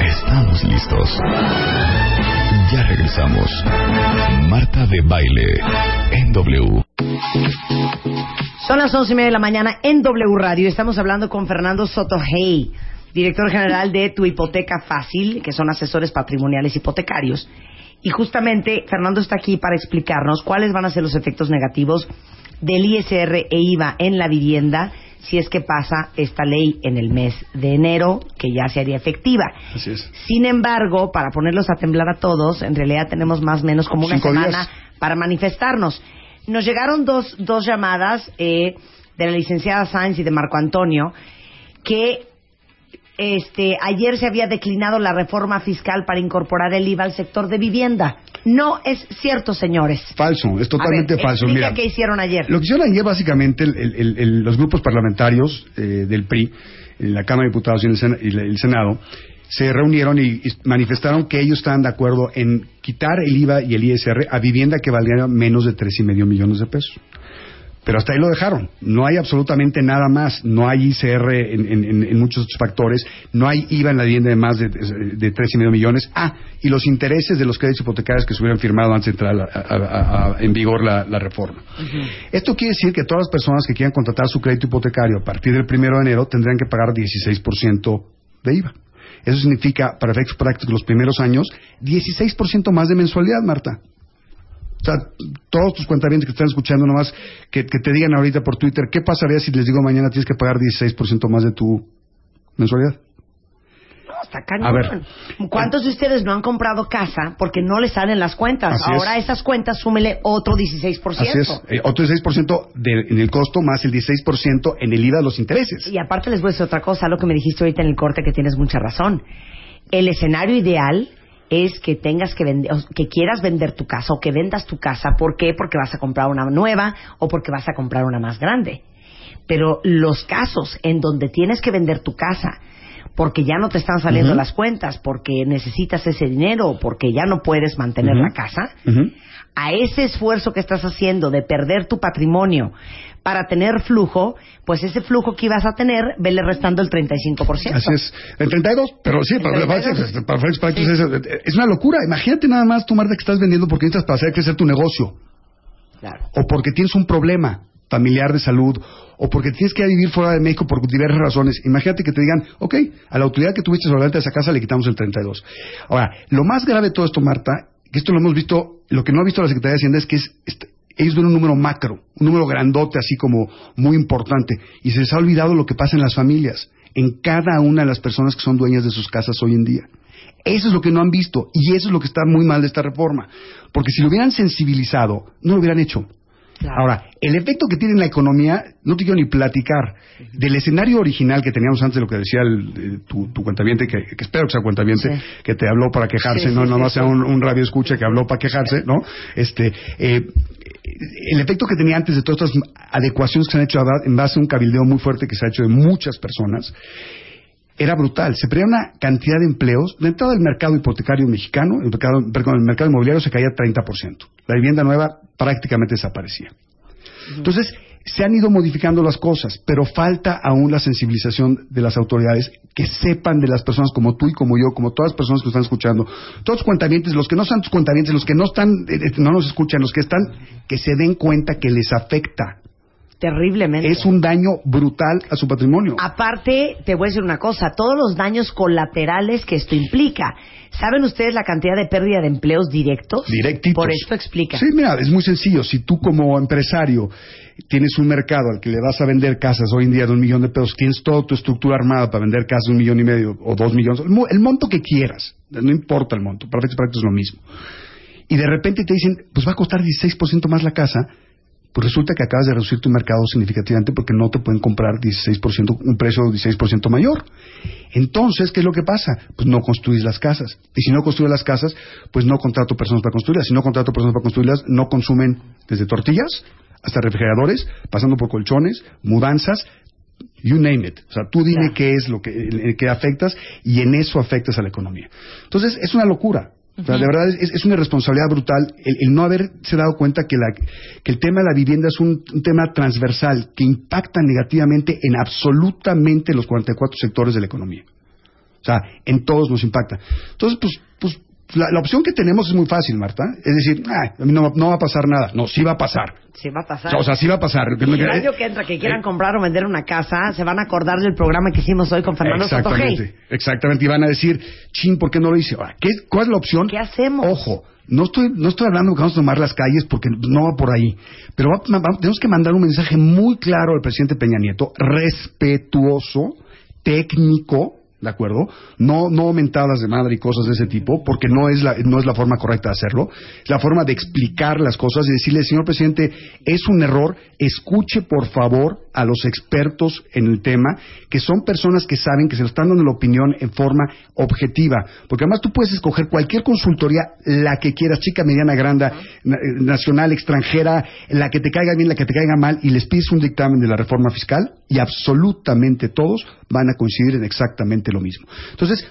Estamos listos. Ya regresamos. Marta de baile en W. Son las once y media de la mañana en W Radio. Estamos hablando con Fernando Sotohey, director general de Tu Hipoteca Fácil, que son asesores patrimoniales hipotecarios. Y justamente Fernando está aquí para explicarnos cuáles van a ser los efectos negativos del ISR e IVA en la vivienda si es que pasa esta ley en el mes de enero, que ya se haría efectiva. Así es. Sin embargo, para ponerlos a temblar a todos, en realidad tenemos más o menos como una Cinco semana días. para manifestarnos. Nos llegaron dos, dos llamadas eh, de la licenciada Sáenz y de Marco Antonio que este, ayer se había declinado la reforma fiscal para incorporar el IVA al sector de vivienda. No es cierto, señores. Falso, es totalmente A ver, falso. Mira, qué hicieron ayer. Lo que hicieron ayer básicamente el- el- el- el- los grupos parlamentarios eh, del PRI, en la Cámara de Diputados y en el, Sena- y el Senado, se reunieron y, y manifestaron que ellos estaban de acuerdo en quitar el IVA y el ISR a vivienda que valiera menos de tres y medio millones de pesos. Pero hasta ahí lo dejaron. No hay absolutamente nada más. No hay ICR en, en- muchos otros factores. No hay IVA en la vivienda de más de, de tres y medio millones. Ah, y los intereses de los créditos hipotecarios que se hubieran firmado antes de entrar a- a- a- a- en vigor la, la reforma. Esto quiere decir que todas las personas que quieran contratar su crédito hipotecario a partir del primero de enero tendrán que pagar 16% de IVA. Eso significa, para efectos prácticos, los primeros años, 16% más de mensualidad, Marta. O sea, todos tus cuentavientes que están escuchando nomás, que, que te digan ahorita por Twitter, ¿qué pasaría si les digo mañana tienes que pagar 16% más de tu mensualidad? No, está cañón. A ver. ¿Cuántos de ustedes no han comprado casa porque no les salen las cuentas? Ahora es. esas cuentas súmele otro 16%. Así es. Eh, otro 16% de- en el costo más el 16% en el IVA de los intereses. Y aparte les voy a decir otra cosa, lo que me dijiste ahorita en el corte que tienes mucha razón. El escenario ideal es que tengas que vender, o que quieras vender tu casa o que vendas tu casa. ¿Por qué? Porque vas a comprar una nueva o porque vas a comprar una más grande. Pero los casos en donde tienes que vender tu casa porque ya no te están saliendo las cuentas, porque necesitas ese dinero o porque ya no puedes mantener la casa. A ese esfuerzo que estás haciendo de perder tu patrimonio para tener flujo, pues ese flujo que ibas a tener, vele restando el 35%. Así es. El 32, pero sí, para, 32. para- efectos prácticos es, es una locura. Imagínate nada más, tu Marta, que estás vendiendo porque necesitas para hacer crecer tu negocio. Claro. o porque tienes un problema familiar de salud, o porque tienes que vivir fuera de México por diversas razones. Imagínate que te digan, ok, a la autoridad que tuviste sobre de esa casa le quitamos el 32. Ahora, lo más grave de todo esto, Marta, esto lo hemos visto, lo que no ha visto la Secretaría de Hacienda es que es, ellos ven un número macro, un número grandote, así como muy importante, y se les ha olvidado lo que pasa en las familias, en cada una de las personas que son dueñas de sus casas hoy en día. Eso es lo que no han visto y eso es lo que está muy mal de esta reforma. Porque si lo hubieran sensibilizado, no lo hubieran hecho. Claro. Ahora, el efecto que tiene en la economía, no te quiero ni platicar. Del escenario original que teníamos antes de lo que decía el, eh, tu, tu cuentaviente, que, que espero que sea cuentaviente, Sí. que te habló para quejarse, Sí, no sí, nomás sí, sea un, un radio escucha que habló para quejarse, ¿no? Este, eh, el efecto que tenía antes de todas estas adecuaciones que se han hecho en base a un cabildeo muy fuerte que se ha hecho de muchas personas, era brutal. Se perdía una cantidad de empleos. De entrada, el mercado hipotecario mexicano, el mercado, perdón, el mercado inmobiliario se caía 30%. La vivienda nueva prácticamente desaparecía. Entonces, se han ido modificando las cosas, pero falta aún la sensibilización de las autoridades que sepan de las personas como tú y como yo, como todas las personas que nos están escuchando, todos los cuentavientes, los que no son tus cuentavientes, los que no están, eh, no nos escuchan, los que están, que se den cuenta que les afecta. Terriblemente. Es un daño brutal a su patrimonio. Aparte, te voy a decir una cosa, todos los daños colaterales que esto implica. ¿Saben ustedes la cantidad de pérdida de empleos directos? Directitos. Por esto explica. Sí, mira, es muy sencillo. Si tú como empresario tienes un mercado al que le vas a vender casas hoy en día de un millón de pesos, tienes toda tu estructura armada para vender casas de un millón y medio o dos millones, el, mo- el monto que quieras, no importa el monto, para efectos prácticos es lo mismo. Y de repente te dicen, pues va a costar 16% más la casa, pues resulta que acabas de reducir tu mercado significativamente porque no te pueden comprar 16%, un precio 16% mayor. Entonces, ¿qué es lo que pasa? Pues no construís las casas. Y si no construyes las casas, pues no contrato personas para construirlas. Si no contrato personas para construirlas, no consumen desde tortillas hasta refrigeradores, pasando por colchones, mudanzas, you name it. O sea, tú dime Claro. qué es lo que, qué afectas y en eso afectas a la economía. Entonces, es una locura. O sea, de verdad es, es una irresponsabilidad brutal el, no haberse dado cuenta que, la, que el tema de la vivienda es un, un tema transversal que impacta negativamente en absolutamente los 44 sectores de la economía. O sea, en todos nos impacta. Entonces, pues, pues la, la opción que tenemos es muy fácil, Marta. Es decir, "Ah, a mí no, no va a pasar nada. No, sí va a pasar. Sí va a pasar. O sea, sí va a pasar. el año que entra que quieran comprar o vender una casa, se van a acordar del programa que hicimos hoy con Fernando Sotogey. Exactamente, exactamente. Y van a decir, chin, ¿por qué no lo hice? Ahora, ¿qué, ¿Cuál es la opción? ¿Qué hacemos? Ojo, no estoy, no estoy hablando de que vamos a tomar las calles porque no va por ahí. Pero va- va- tenemos que mandar un mensaje muy claro al presidente Peña Nieto, respetuoso, técnico, ¿de acuerdo? No, no mentadas de madre y cosas de ese tipo, porque no es, la, no es la forma correcta de hacerlo. La forma de explicar las cosas y decirle, señor presidente, es un error, escuche por favor a los expertos en el tema, que son personas que saben que se lo están dando la opinión en forma objetiva. Porque además tú puedes escoger cualquier consultoría, la que quieras, chica, mediana, grande, eh, nacional, extranjera, la que te caiga bien, la que te caiga mal, y les pides un dictamen de la reforma fiscal y absolutamente todos van a coincidir en exactamente lo mismo. Entonces,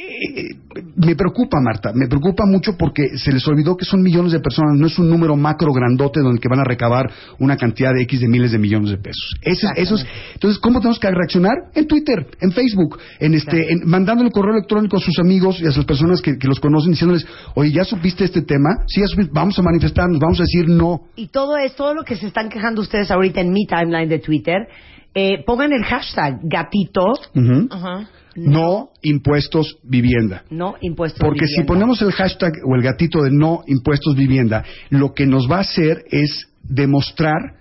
eh, me preocupa, Marta, me preocupa mucho porque se les olvidó que son millones de personas, no es un número macro grandote donde que van a recabar una cantidad de X de miles de millones de pesos. Ese es- eso es- entonces, ¿cómo tenemos que reaccionar? En Twitter, en Facebook, en este, en- mandando el correo electrónico a sus amigos y a las personas que, que los conocen diciéndoles, oye, ¿ya supiste este tema? Sí, ya supiste, vamos a manifestarnos, vamos a decir no. Y todo es, todo lo que se están quejando ustedes ahorita en mi timeline de Twitter, eh, pongan el hashtag gatito. No impuestos vivienda. no impuestos. Porque si ponemos el hashtag o el gatito de no impuestos vivienda, lo que nos va a hacer es demostrar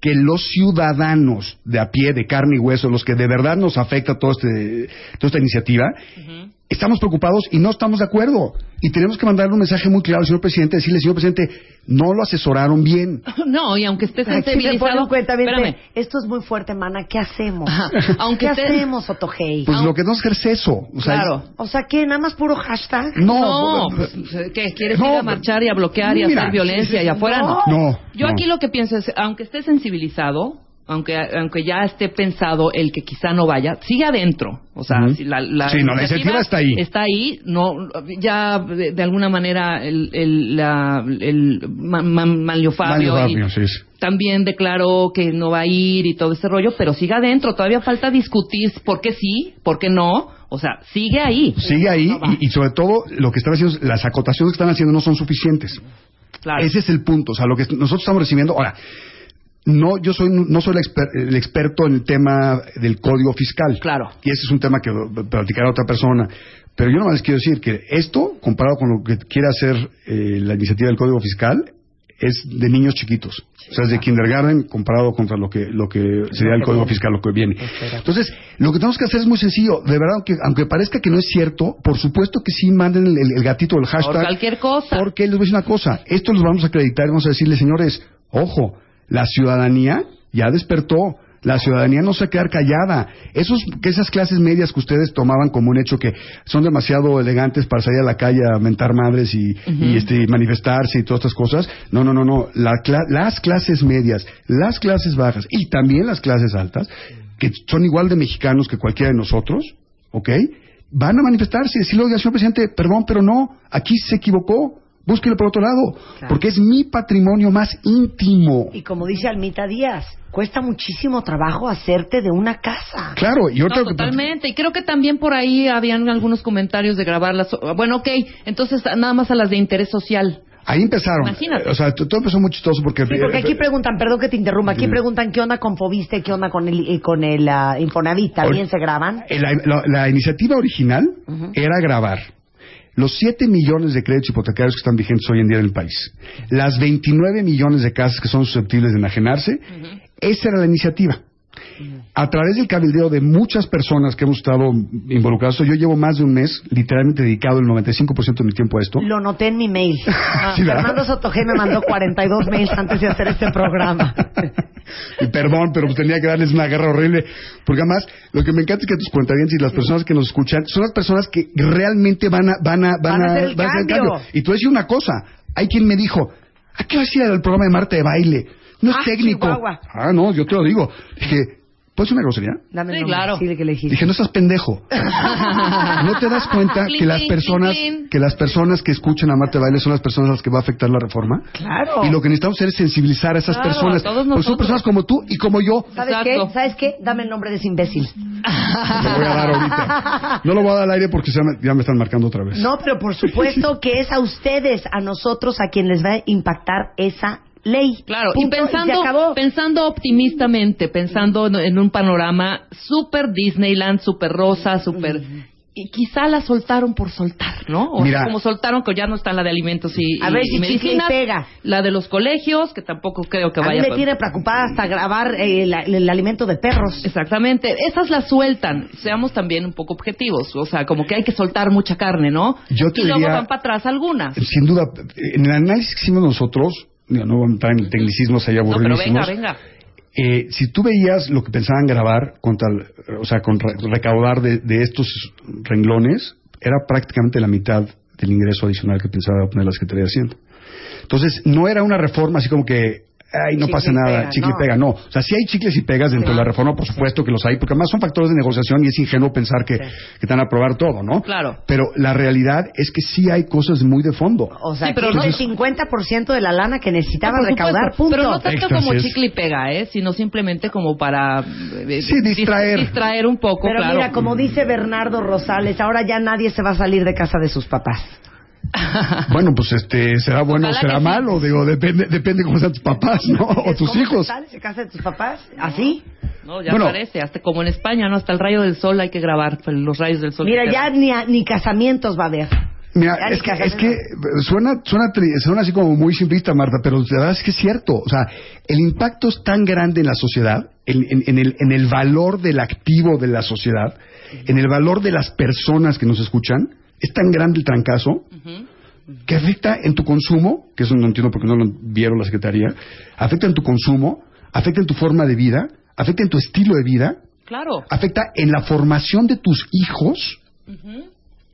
que los ciudadanos de a pie, de carne y hueso, los que de verdad nos afecta todo este, toda esta iniciativa, estamos preocupados y no estamos de acuerdo. Y tenemos que mandarle un mensaje muy claro al señor presidente, decirle, señor presidente, no lo asesoraron bien. No, y aunque esté sensibilizado... cuenta, espérame. esto es muy fuerte, mana, ¿qué hacemos? Ajá. Aunque ¿Qué esté- hacemos, Otogei? Pues lo que tenemos que hacer es eso. O sea, Claro. o sea, ¿qué? ¿Nada más puro hashtag? No, No, pues, ¿qué? ¿Quieres No, ir a marchar y a bloquear y a mira, hacer violencia y afuera? No. No, Yo no. aquí lo que pienso es, aunque esté sensibilizado, aunque aunque ya esté pensado el que quizá no vaya, sigue adentro. O sea, si la, la Sí, no, la iniciativa está ahí. Está ahí, no, ya de, de alguna manera el, el, la, el Ma- Ma- Manlio Fabio, Fabio, sí, sí. también declaró que no va a ir y todo ese rollo, pero sigue adentro. Todavía falta discutir por qué sí, por qué no. O sea, sigue ahí. sigue ahí y, y sobre todo lo que están haciendo, las acotaciones que están haciendo no son suficientes. Claro. Ese es el punto. O sea, lo que nosotros estamos recibiendo. Ahora, no, yo soy, no soy el, exper- el experto en el tema del código fiscal. Claro. Y ese es un tema que platicará otra persona. Pero yo nomás les quiero decir que esto, comparado con lo que quiere hacer eh, la iniciativa del código fiscal, es de niños chiquitos. O sea, es de kindergarten comparado contra lo que, lo que sería el código fiscal, lo que viene. Entonces, lo que tenemos que hacer es muy sencillo. De verdad, aunque, aunque parezca que no es cierto, por supuesto que sí manden el gatito, el hashtag. Por cualquier cosa. Porque les voy a decir una cosa, esto los vamos a acreditar y vamos a decirles, señores, ojo, la ciudadanía ya despertó. La ciudadanía no se va a quedar callada. Esos, que esas clases medias que ustedes tomaban como un hecho que son demasiado elegantes para salir a la calle a mentar madres y, y, este, manifestarse y todas estas cosas. No, no, no, no. La las clases medias, las clases bajas y también las clases altas, que son igual de mexicanos que cualquiera de nosotros, ¿ok? Van a manifestarse y decirle, oiga, señor presidente, perdón, pero no, aquí se equivocó. Búsquelo por otro lado, Claro. porque es mi patrimonio más íntimo. Y como dice Almita Díaz, cuesta muchísimo trabajo hacerte de una casa. Claro, y otra No, totalmente. Y creo que también por ahí habían algunos comentarios de grabarlas. Bueno, ok, entonces nada más a las de interés social. Ahí empezaron. Imagínate. O sea, todo empezó muy chistoso porque... Sí, porque aquí preguntan, perdón que te interrumpa, aquí preguntan qué onda con Fobiste, qué onda con el, eh, con el ah, Infonavit, ¿también Ori- se graban? La, la- la iniciativa original era grabar los 7 millones de créditos hipotecarios que están vigentes hoy en día en el país, las 29 millones de casas que son susceptibles de enajenarse, esa era la iniciativa. A través del cabildeo de muchas personas que hemos estado involucrados, yo llevo más de un mes literalmente dedicado el 95% de mi tiempo a esto. Lo noté en mi mail. Ah, Sí. Fernando Sotogé me mandó 42 mails antes de hacer este programa. Y perdón, pero tenía que darles una guerra horrible. Porque además, lo que me encanta es que tus cuentavientes y las personas que nos escuchan son las personas que realmente van a, van a, van Van a hacer el van a cambio. Y tú decir una cosa. Hay quien me dijo, ¿a qué vas a ir al programa de Marta de baile? No es Ah, técnico. Chihuahua. Ah, no, yo te lo digo. Dije, ¿puedes una grosería? Dame el Sí, nombre, claro. dile que le. Dije, no estás pendejo. ¿No te das cuenta que las personas que las personas que escuchan a Marta Baile son las personas a las que va a afectar la reforma? Claro. Y lo que necesitamos hacer es sensibilizar a esas Claro, personas. todos Porque son personas como tú y como yo. ¿Sabes Exacto. qué? ¿Sabes qué? Dame el nombre de ese imbécil. Lo voy a dar ahorita. No lo voy a dar al aire porque ya me están marcando otra vez. No, pero por supuesto que es a ustedes, a nosotros, a quien les va a impactar esa ley. Claro, Punto, y pensando, pensando optimistamente, pensando en, en un panorama super Disneyland, super rosa, super... Y quizá la soltaron por soltar, ¿no? O Mira. como soltaron que ya no está la de alimentos y, A y- ver y si medicinas, pega. la de los colegios, que tampoco creo que A mí vaya me tiene preocupada hasta grabar eh, el, el alimento de perros. Exactamente, esas las sueltan. Seamos también un poco objetivos, o sea, como que hay que soltar mucha carne, ¿no? Yo te y luego van para atrás algunas. Sin duda, en el análisis que hicimos nosotros, digo, no vamos a entrar en tecnicismos ahí No, pero aburridísimos. venga, venga. eh, si tú veías lo que pensaban grabar, contra o sea, con re- recaudar de, de estos renglones, era prácticamente la mitad del ingreso adicional que pensaba poner la Secretaría de Hacienda. Entonces, no era una reforma así como que, ay, no Chicle pasa nada, pega, chicle no. y pega, no. O sea, sí hay chicles y pegas dentro de la reforma, por supuesto que los hay, porque además son factores de negociación y es ingenuo pensar que, que te van a aprobar todo, ¿no? Claro. Pero la realidad es que sí hay cosas muy de fondo. O sea, Sí, pero que no- el 50% de la lana que necesitaban recaudar, punto. Pero no tanto como chicle y pega, ¿eh? Sino simplemente como para... eh, Sí, dis- distraer. Distraer un poco, Pero claro. mira, como dice Bernardo Rosales, ahora ya nadie se va a salir de casa de sus papás. Bueno, pues este, será bueno o será sí. malo, digo, depende, depende cómo sean tus papás, ¿no? O tus ¿Cómo hijos. te sales de casa de tus papás? ¿Así? No, ya Bueno. parece, hasta como en España, ¿no? Hasta el rayo del sol hay que grabar, pues, los rayos del sol. Mira, ya ni, a- ni casamientos va a haber. Mira, es que, es que suena, suena, tri- suena así como muy simplista, Marta, pero la verdad es que es cierto. O sea, el impacto es tan grande en la sociedad, en, en- en el, en el valor del activo de la sociedad, en el valor de las personas que nos escuchan, es tan grande el trancazo que afecta en tu consumo, que eso no entiendo por qué no lo vieron la Secretaría, afecta en tu consumo, afecta en tu forma de vida, afecta en tu estilo de vida, Claro. afecta en la formación de tus hijos.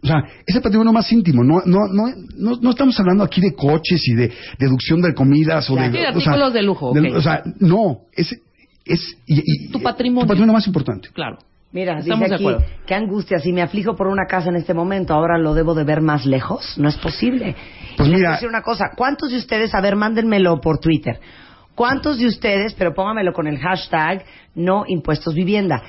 O sea, ese patrimonio más íntimo. No, no, no, no, no estamos hablando aquí de coches y de deducción de comidas o Ya. de, Sí, o sea, de lujo, de-. O sea, no, es, es y- y- Tu patrimonio. Tu patrimonio más importante. Claro. Mira, Estamos dice de aquí, acuerdo. qué angustia, si me aflijo por una casa en este momento, ahora lo debo de ver más lejos, no es posible. Pues Y les voy mira- a decir una cosa, ¿cuántos de ustedes, a ver, mándenmelo por Twitter, cuántos de ustedes, pero póngamelo con el hashtag no impuestos vivienda,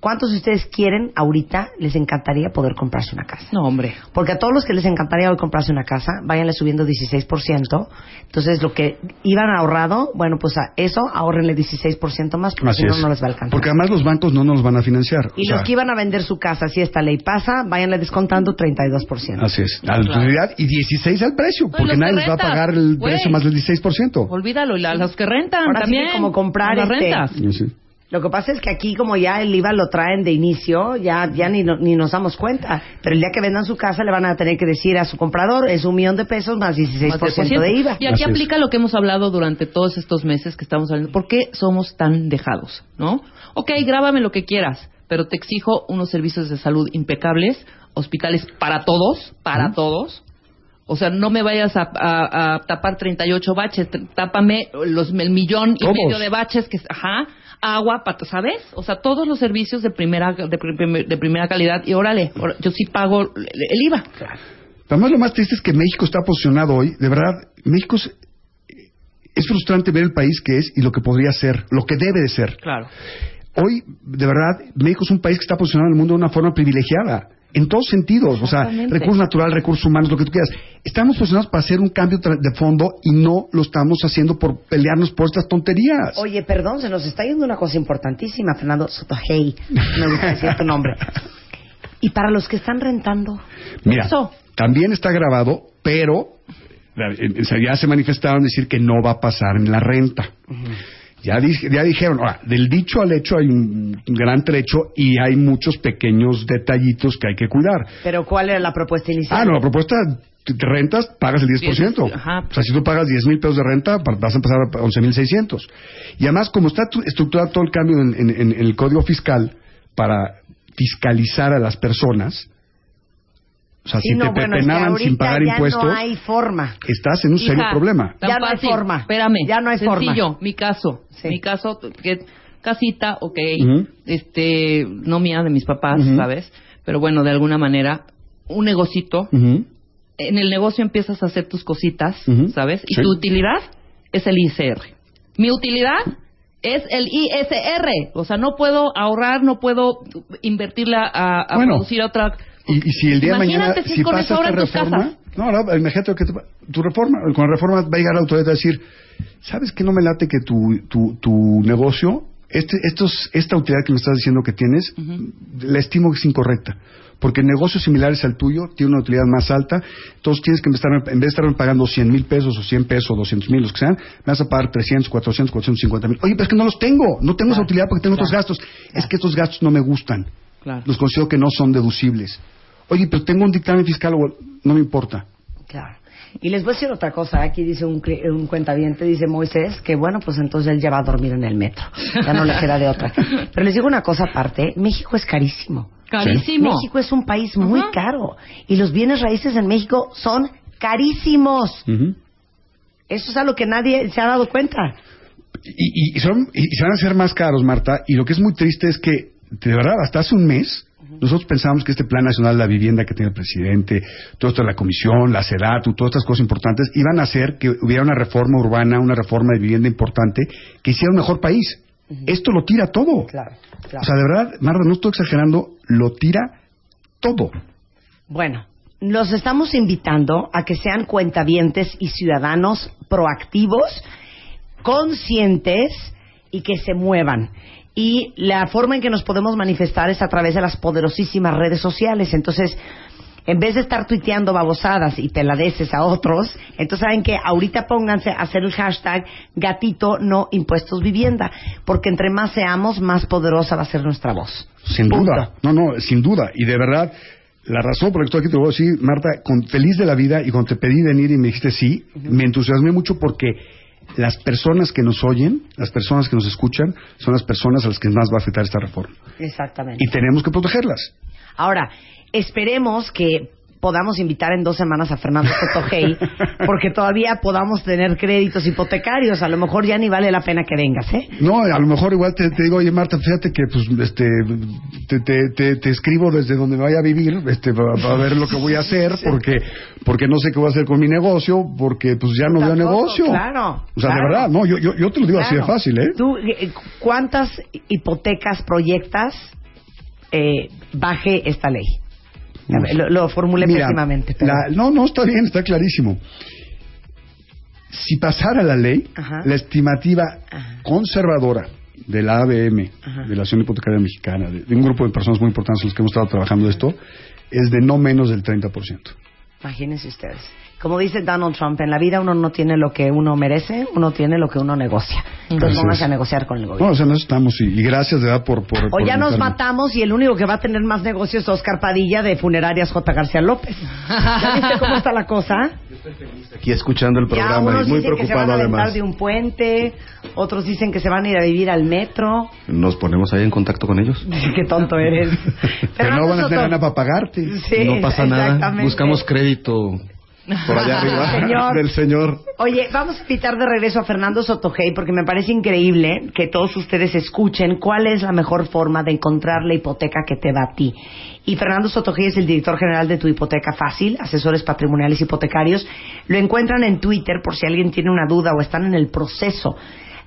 cuántos de ustedes quieren ahorita, les encantaría poder comprarse una casa? No, hombre. Porque a todos los que les encantaría hoy comprarse una casa, váyanle subiendo 16%. Entonces, lo que iban ahorrado, bueno, pues a eso ahorrenle 16% más, porque si no, no les va a alcanzar. Porque además los bancos no nos van a financiar. Y O sea, los que iban a vender su casa, si esta ley pasa, váyanle descontando 32%. Así es. A la Claro. utilidad y 16 al precio, No, y porque nadie les va a pagar el precio más del 16%. Olvídalo. Y la- los que rentan Ahora sí que también. como comprar, las este, rentas. Sí, sí. Lo que pasa es que aquí, como ya el IVA lo traen de inicio, ya, ya ni, no- ni nos damos cuenta. Pero el día que vendan su casa, le van a tener que decir a su comprador, es un millón de pesos más 16% de IVA. Y aquí Así es. aplica lo que hemos hablado durante todos estos meses que estamos hablando. ¿Por qué somos tan dejados? ¿No? Ok, grábame lo que quieras, pero te exijo unos servicios de salud impecables, hospitales para todos, para todos. O sea, no me vayas a, a- a tapar 38 baches, tápame los, el millón y medio de baches que, ajá, agua, ¿sabes? O sea, todos los servicios de primera de, de primera calidad y órale, yo sí pago el, IVA. Además, lo más triste es que México está posicionado hoy, de verdad, México es, es frustrante ver el país que es y lo que podría ser, lo que debe de ser. Claro. Hoy, de verdad, México es un país que está posicionado en el mundo de una forma privilegiada. En todos sentidos, o sea, recursos naturales, recursos humanos, lo que tú quieras. Estamos posicionados para hacer un cambio de fondo y no lo estamos haciendo por pelearnos por estas tonterías. Oye, perdón, se nos está yendo una cosa importantísima, Fernando Sotojei. Me gusta decir tu nombre. Y para los que están rentando, Mira, Eso. también está grabado, pero eh, ya se manifestaron decir que no va a pasar en la renta. Ya, di- ya dijeron, ahora, del dicho al hecho hay un gran trecho y hay muchos pequeños detallitos que hay que cuidar. pero ¿cuál era la propuesta inicial? Ah, no, la propuesta, rentas, pagas el 10%. Diez, ajá. O sea, si tú pagas 10 mil pesos de renta, vas a pasar a 11.600. Y además, como está tu- estructurado todo el cambio en, en- en- en el código fiscal para fiscalizar a las personas, o sea, Sí, si no, te bueno, es que sin pagar ya impuestos, no hay forma. estás en un serio problema. Ya no hay forma. Espérame. Ya no hay forma. Sencillo, mi caso. Sí. Mi caso, que casita, ok. Este, no mía, de mis papás. ¿sabes? Pero bueno, de alguna manera, un negocito. En el negocio empiezas a hacer tus cositas. ¿sabes? Y Sí. tu utilidad es el ISR. Mi utilidad es el ISR. O sea, no puedo ahorrar, no puedo invertirla a, a Bueno. producir otra. Y, y si el día de mañana, si si pasa esta reforma, no, no, imagínate que tu, tu reforma, con la reforma va a llegar la autoridad a decir, ¿sabes que no me late que tu, tu, tu negocio, este, estos, esta utilidad que me estás diciendo que tienes, la estimo que es incorrecta? Porque negocios similares al tuyo tienen una utilidad más alta, entonces tienes que estar, en vez de estar pagando 100 mil pesos o 100 pesos o 200 mil, los que sean, me vas a pagar 300, 400, 450 mil. Oye, pero es que no los tengo, no tengo esa utilidad porque tengo otros gastos. Es que estos gastos no me gustan los considero que no son deducibles. Oye, pero tengo un dictamen fiscal, o- no me importa. Claro. Y les voy a decir otra cosa. Aquí dice un, un cuentaviente, dice Moisés, que bueno, pues entonces él ya va a dormir en el metro. Ya no le queda de otra. Pero les digo una cosa aparte. México es carísimo. Carísimo. México es un país muy caro. Y los bienes raíces en México son carísimos. Eso es a lo que nadie se ha dado cuenta. y, y- y son, y se van a hacer más caros, Marta. Y lo que es muy triste es que, de verdad, hasta hace un mes, nosotros pensábamos que este Plan Nacional de la Vivienda que tiene el presidente, todo esto de la Comisión, la SEDATU, todas estas cosas importantes, iban a hacer que hubiera una reforma urbana, una reforma de vivienda importante, que hiciera un mejor país. Esto lo tira todo. Claro, claro. O sea, de verdad, Marta, no estoy exagerando, lo tira todo. Bueno, los estamos invitando a que sean cuentavientes y ciudadanos proactivos, conscientes y que se muevan. Y la forma en que nos podemos manifestar es a través de las poderosísimas redes sociales. Entonces, en vez de estar tuiteando babosadas y peladeces a otros, entonces saben que ahorita pónganse a hacer el hashtag gatito no impuestos vivienda, porque entre más seamos, más poderosa va a ser nuestra voz. Sin Punto. duda, no, no, sin duda. Y de verdad, la razón por la que estoy aquí te voy a decir, Marta, con, feliz de la vida y cuando te pedí venir y me dijiste sí, me entusiasmé mucho porque las personas que nos oyen, las personas que nos escuchan, son las personas a las que más va a afectar esta reforma. Exactamente. Y tenemos que protegerlas. Ahora, esperemos que podamos invitar en dos semanas a Fernando Sotojei, porque todavía podamos tener créditos hipotecarios. A lo mejor ya ni vale la pena que vengas, ¿eh? No, a lo mejor igual te, te digo, oye Marta, fíjate que pues este te, te, te- te escribo desde donde me vaya a vivir, este para ver lo que voy a hacer, porque porque no sé qué voy a hacer con mi negocio, porque pues ya no veo negocio. claro, O sea, claro. de verdad, no, yo, yo, yo te lo digo así de Claro. fácil, ¿eh? ¿Tú eh, cuántas hipotecas proyectas eh, baje esta ley? Ver, Lo, lo formulé Mira, pésimamente. pero- la- no, no, está bien, está clarísimo. Si pasara la ley, Ajá. la estimativa Ajá. conservadora de la ABM, Ajá. de la Acción Hipotecaria Mexicana, de, de un grupo de personas muy importantes con los que hemos estado trabajando esto, es de no menos del 30%. Imagínense ustedes. Como dice Donald Trump, en la vida uno no tiene lo que uno merece, uno tiene lo que uno negocia. Entonces es. a negociar con el gobierno. No, o sea, no estamos, y, y gracias de verdad por... por O por ya nos matamos y el único que va a tener más negocios es Oscar Padilla de Funerarias J. García López. ¿Ya viste cómo está la cosa? Aquí escuchando el programa unos y muy dicen que se van preocupado a además. de un puente, otros dicen que se van a ir a vivir al metro. Nos ponemos ahí en contacto con ellos. Qué tonto eres. Pero no van a tener nada para pagarte. Sí, no pasa nada. Buscamos crédito por allá arriba Señor. del señor. Oye, vamos a invitar de regreso a Fernando Sotogey porque me parece increíble que todos ustedes escuchen cuál es la mejor forma de encontrar la hipoteca que te va a ti. Y Fernando Sotogey es el director general de Tu Hipoteca Fácil, asesores patrimoniales hipotecarios. Lo encuentran en Twitter por si alguien tiene una duda o están en el proceso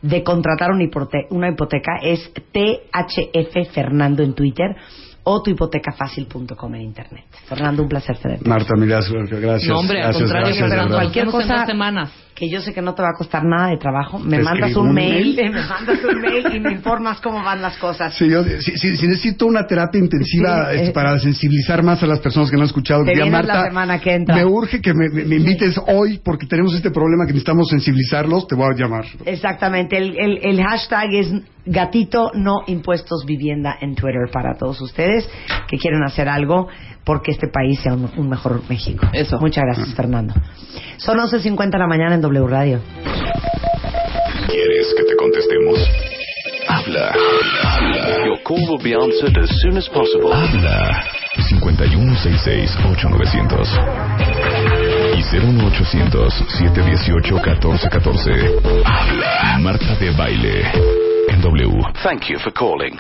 de contratar una, hipote- una hipoteca. Es THF Fernando en Twitter o tuhipotecafácil.com en internet. Fernando, un placer tenerte. Marta, mil gracias. gracias No, hombre, al contrario, gracias, Fernando, cualquier cosa- semanas. que yo sé que no te va a costar nada de trabajo, me Te mandas un un mail, mail. me mandas un mail y me informas cómo van las cosas. Sí, yo, si, si- si necesito una terapia intensiva Sí, este, eh. para sensibilizar más a las personas que no han escuchado, Te vienes la Marta, semana que entra. me urge que me, me- me invites hoy porque tenemos este problema que necesitamos sensibilizarlos, te voy a llamar. Exactamente, el, el- el hashtag es gatito no impuestos vivienda en Twitter para todos ustedes que quieren hacer algo porque este país sea un, un mejor México. Eso. Muchas gracias, Fernando. Son 11.50 de la mañana en W Radio. ¿Quieres que te contestemos? Habla. Habla. Your call will be answered as soon as possible. Habla. 5166-8900. Y 01800-718-1414. Habla. Marta de Baile. Thank you for calling.